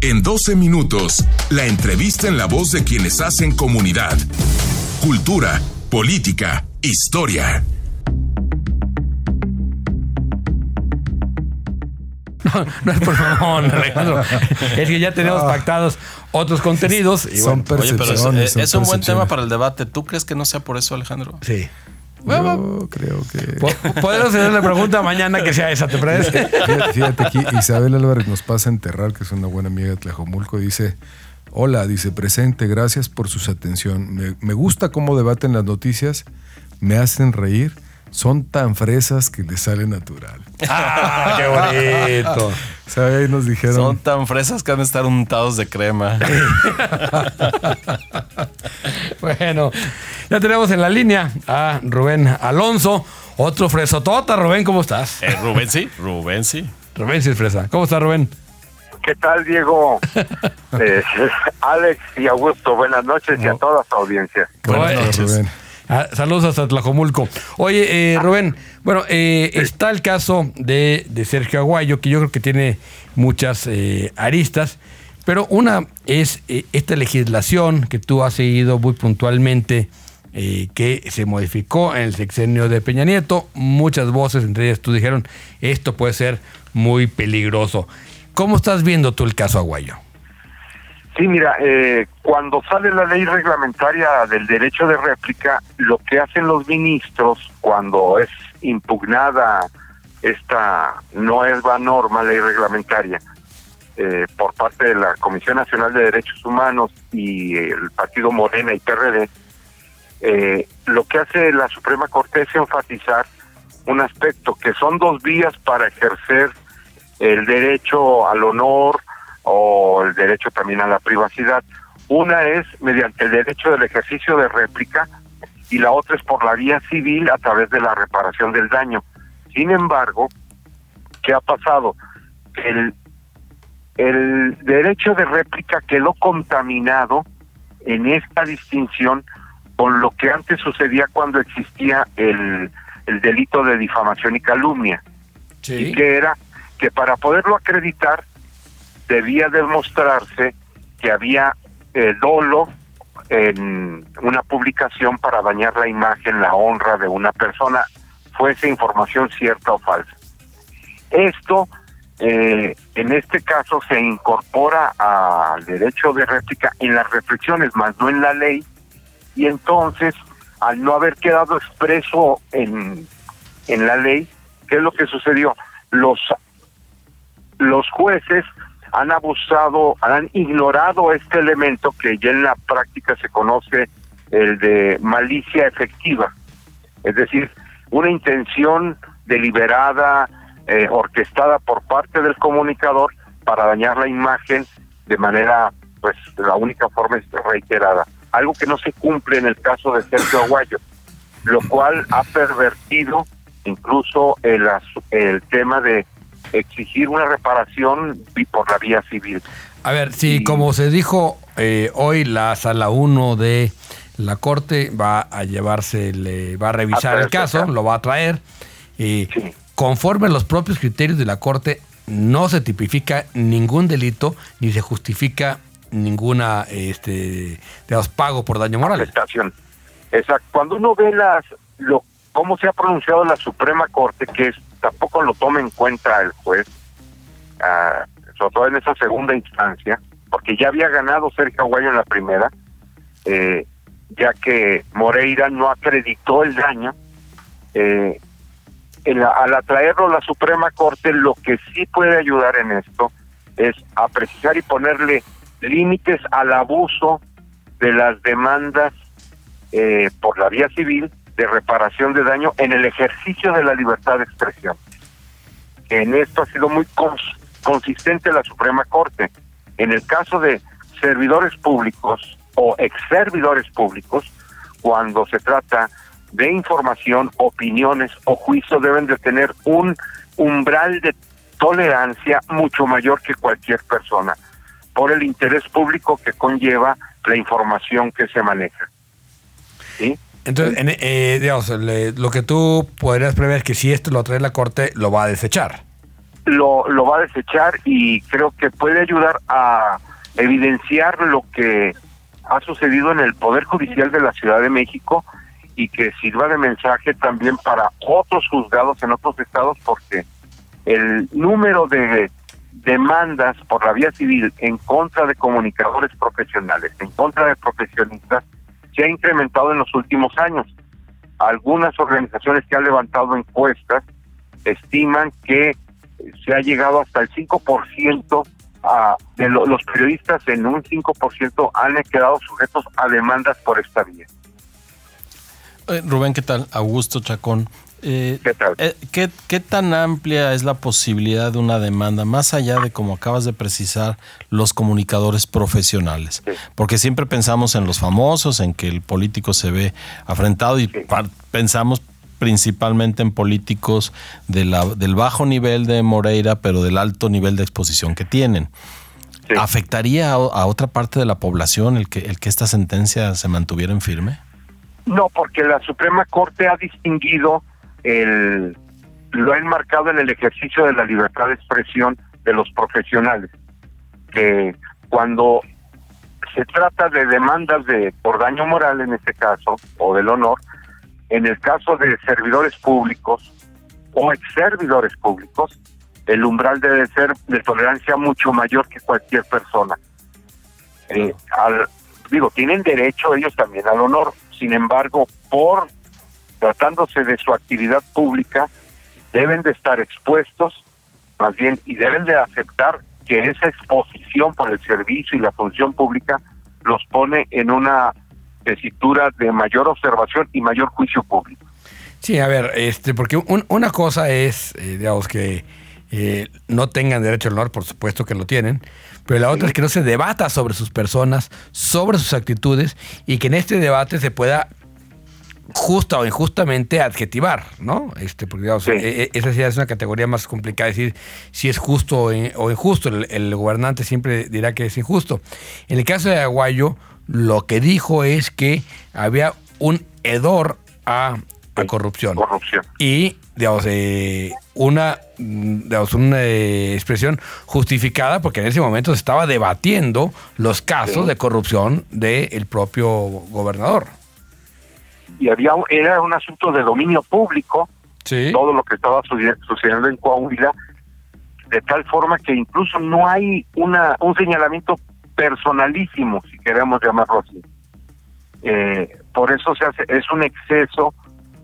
En 12 minutos, la entrevista en la voz de quienes hacen comunidad. Cultura, política, historia. No, no es por favor, Alejandro. Es que ya tenemos pactados otros contenidos. y Son bueno, Oye, pero es, eh, es un buen tema para el debate. ¿Tú crees que no sea por eso, Alejandro? sí. Yo creo que. Po- Podemos hacer la pregunta mañana que sea esa, ¿te parece? Fíjate, fíjate aquí, Isabel Álvarez nos pasa a enterrar, que es una buena amiga de Tlajomulco, dice, hola, dice, presente, gracias por sus atención. Me, me gusta cómo debaten las noticias, me hacen reír, son tan fresas que les sale natural. ¡Ah, qué bonito! O sea, ahí nos dijeron, Son tan fresas que han de estar untados de crema. Bueno, ya tenemos en la línea a Rubén Alonso, otro fresotota. Rubén, ¿cómo estás? Eh, Rubén sí, Rubén sí. Rubén sí es fresa. ¿Cómo estás, Rubén? ¿Qué tal, Diego? Eh, Alex y Augusto, buenas noches y a toda su audiencia. Buenas "Hola, noches. Rubén". Ah, saludos hasta Tlajomulco. Oye, eh, Rubén, bueno, eh, está el caso de, de Sergio Aguayo, que yo creo que tiene muchas eh, aristas, pero una es eh, esta legislación que tú has seguido muy puntualmente, eh, que se modificó en el sexenio de Peña Nieto. Muchas voces, entre ellas tú dijeron, esto puede ser muy peligroso. ¿Cómo estás viendo tú el caso Aguayo? Sí, mira, eh, cuando sale la ley reglamentaria del derecho de réplica, lo que hacen los ministros cuando es impugnada esta nueva norma, ley reglamentaria, eh, por parte de la Comisión Nacional de Derechos Humanos y el Partido Morena y PRD, eh, lo que hace la Suprema Corte es enfatizar un aspecto que son dos vías para ejercer el derecho al honor o el derecho también a la privacidad. Una es mediante el derecho del ejercicio de réplica y la otra es por la vía civil a través de la reparación del daño. Sin embargo, ¿qué ha pasado? El, el derecho de réplica quedó contaminado en esta distinción con lo que antes sucedía cuando existía el, el delito de difamación y calumnia y que era que para poderlo acreditar debía demostrarse que había eh, dolo en una publicación para dañar la imagen, la honra de una persona, fuese información cierta o falsa. Esto, eh, en este caso, se incorpora al derecho de réplica en las reflexiones, más no en la ley, y entonces, al no haber quedado expreso en, en la ley, ¿qué es lo que sucedió? Los, los jueces han abusado, han ignorado este elemento que ya en la práctica se conoce el de malicia efectiva, es decir, una intención deliberada, eh, orquestada por parte del comunicador para dañar la imagen de manera, pues, la única forma es reiterada. Algo que no se cumple en el caso de Sergio Aguayo, lo cual ha pervertido incluso el, el tema de exigir una reparación por la vía civil. A ver, si como se dijo eh, hoy, la sala 1 de la Corte va a llevarse, le va a revisar A el caso, lo va a traer, y Sí. conforme a los propios criterios de la Corte, no se tipifica ningún delito ni se justifica ninguna este digamos, pago por daño moral. afectación. Exacto. Cuando uno ve las lo cómo se ha pronunciado la Suprema Corte, que es, tampoco lo toma en cuenta el juez, ah, sobre todo en esa segunda instancia, porque ya había ganado Sergio Aguayo en la primera, eh, ya que Moreira no acreditó el daño. Eh, al atraerlo a la Suprema Corte, lo que sí puede ayudar en esto es a precisar y ponerle límites al abuso de las demandas eh, por la vía civil de reparación de daño en el ejercicio de la libertad de expresión. En esto ha sido muy cons- consistente la Suprema Corte. En el caso de servidores públicos o ex servidores públicos, cuando se trata de información, opiniones o juicio, deben de tener un umbral de tolerancia mucho mayor que cualquier persona por el interés público que conlleva la información que se maneja. ¿Sí? Entonces, en, eh, digamos, le- lo que tú podrías prever es que si esto lo trae la Corte, lo va a desechar. lo, lo va a desechar y creo que puede ayudar a evidenciar lo que ha sucedido en el Poder Judicial de la Ciudad de México y que sirva de mensaje también para otros juzgados en otros estados porque el número de demandas por la vía civil en contra de comunicadores profesionales, en contra de profesionistas, se ha incrementado en los últimos años. Algunas organizaciones que han levantado encuestas estiman que se ha llegado hasta el 5% a, de lo- los periodistas en un 5% han quedado sujetos a demandas por esta vía. Eh, Rubén, ¿qué tal? Augusto Chacón. Eh, ¿Qué tal? eh, ¿qué, qué tan amplia es la posibilidad de una demanda, más allá de, como acabas de precisar, los comunicadores profesionales? Sí. Porque siempre pensamos en los famosos, en que el político se ve afrentado y Sí. pensamos principalmente en políticos de la- del bajo nivel de Moreira, pero del alto nivel de exposición que tienen. Sí. ¿Afectaría a, a otra parte de la población el que, el que esta sentencia se mantuviera en firme? No, porque la Suprema Corte ha distinguido el lo ha enmarcado en el ejercicio de la libertad de expresión de los profesionales que cuando se trata de demandas de por daño moral en este caso o del honor en el caso de servidores públicos o ex servidores públicos el umbral debe ser de tolerancia mucho mayor que cualquier persona eh, digo, tienen derecho ellos también al honor. Sin embargo, por tratándose de su actividad pública, deben de estar expuestos, más bien, y deben de aceptar que esa exposición por el servicio y la función pública los pone en una tesitura de mayor observación y mayor juicio público. Sí, a ver, este, porque un- una cosa es, eh, digamos, que eh, no tengan derecho al honor, por supuesto que lo tienen, pero la otra es que no se debata sobre sus personas, sobre sus actitudes, y que en este debate se pueda justa o injustamente adjetivar, ¿no? Este, porque digamos, Sí. e- e- esa sí es una categoría más complicada, decir si es justo o o injusto. El, el gobernante siempre dirá que es injusto. En el caso de Aguayo, lo que dijo es que había un hedor a, a corrupción. Corrupción. Y, digamos, eh, una, digamos, una eh, expresión justificada porque en ese momento se estaba debatiendo los casos Sí. de corrupción del propio gobernador. Y había era un asunto de dominio público, Sí. todo lo que estaba suce- sucediendo en Coahuila, de tal forma que incluso no hay una un señalamiento personalísimo, si queremos llamarlo así. Eh, por eso se hace, es un exceso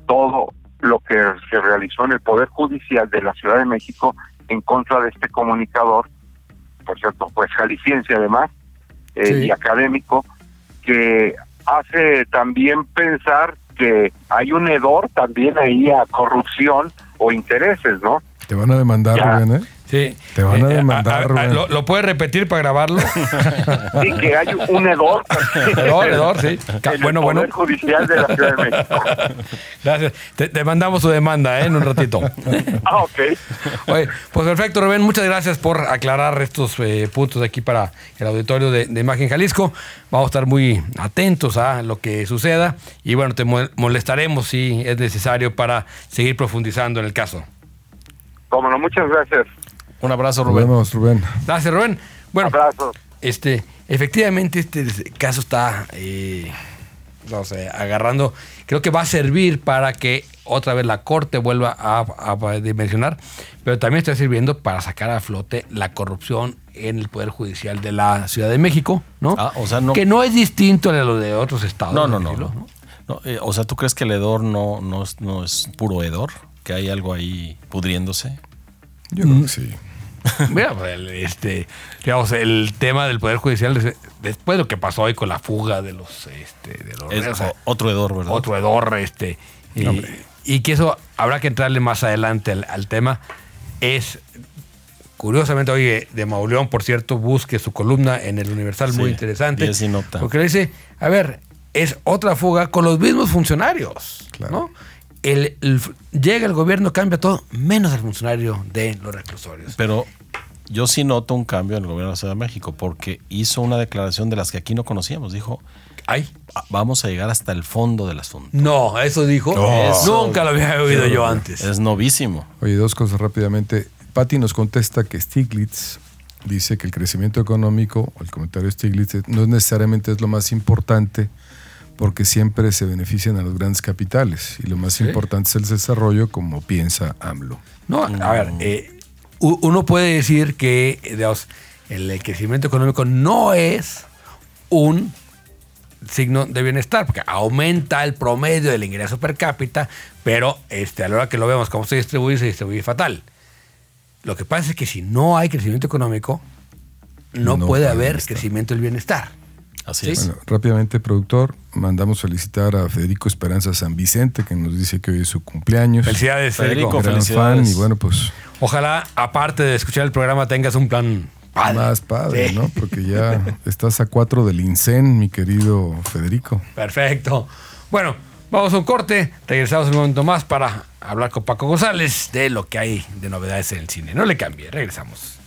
todo lo que se realizó en el Poder Judicial de la Ciudad de México en contra de este comunicador, por cierto, pues jalisciense además, eh, Sí. y académico, que hace también pensar que hay un hedor también ahí a corrupción o intereses, ¿no? Te van a demandar, Ya. Rubén, ¿eh? Sí. Te van a Eh, demandar, a- a- Rubén. ¿lo, lo puedes repetir para grabarlo? Sí, que hay un hedor. Hedor, hedor, sí. En bueno, el bueno. Poder Judicial de la Ciudad de México. Gracias. Te, te mandamos su demanda ¿eh? en un ratito. Ah, ok. Oye, pues perfecto, Rubén. Muchas gracias por aclarar estos eh, puntos aquí para el auditorio de, de Imagen Jalisco. Vamos a estar muy atentos a lo que suceda y bueno, te mo- molestaremos si es necesario para seguir profundizando en el caso. Cómo no, muchas gracias. Un abrazo, Nos Rubén. vemos, Rubén. Gracias, Rubén. Bueno, Abrazos. este, efectivamente, este caso está eh, no sé, agarrando. Creo que va a servir para que otra vez la corte vuelva a, a dimensionar, pero también está sirviendo para sacar a flote la corrupción en el Poder Judicial de la Ciudad de México, ¿no? Ah, o sea, no- Que no es distinto a lo de otros estados. No, no, no. decirlo, no. No, eh, o sea, ¿tú crees que el hedor no, no, es, no es puro hedor? ¿Que hay algo ahí pudriéndose? Yo creo que sí. Mira, pues, el, este, digamos, el tema del Poder Judicial, des- después de lo que pasó hoy con la fuga de los, este, de los Es o sea, otro hedor, ¿verdad? otro hedor, este, y, y que eso habrá que entrarle más adelante al, al tema. Es, curiosamente, oye, de Mauleón, por cierto, busque su columna en el Universal, muy interesante. diez y nota. Porque le dice, a ver, es otra fuga con los mismos funcionarios, Claro. ¿no? El, el- llega el gobierno, cambia todo, menos el funcionario de los reclusorios. Pero yo sí noto un cambio en el gobierno de la Ciudad de México porque hizo una declaración de las que aquí no conocíamos. Dijo, Ay, "Ah, vamos a llegar hasta el fondo del asunto. no, eso dijo. Eso- Nunca lo había oído yo antes. Es novísimo. Oye, dos cosas rápidamente. Patti nos contesta que Stiglitz dice que el crecimiento económico, o el comentario de Stiglitz, no es necesariamente es lo más importante porque siempre se benefician a los grandes capitales y lo más importante es el desarrollo como piensa AMLO. No, a ver, eh, uno puede decir que digamos, el crecimiento económico no es un signo de bienestar, porque aumenta el promedio del ingreso per cápita, pero este, a la hora que lo vemos cómo se distribuye, se distribuye fatal. Lo que pasa es que si no hay crecimiento económico, no, puede haber crecimiento del bienestar. Así es. Bueno, rápidamente, productor, mandamos felicitar a Federico Esperanza San Vicente, que nos dice que hoy es su cumpleaños. Felicidades, Federico. Gran fan, y bueno, pues. Ojalá, aparte de escuchar el programa, tengas un plan padre. Más padre, ¿no? Porque ya estás a cuatro del INSEN, mi querido Federico. Perfecto. Bueno, vamos a un corte. Regresamos un momento más para hablar con Paco González de lo que hay de novedades en el cine. No le cambie, regresamos.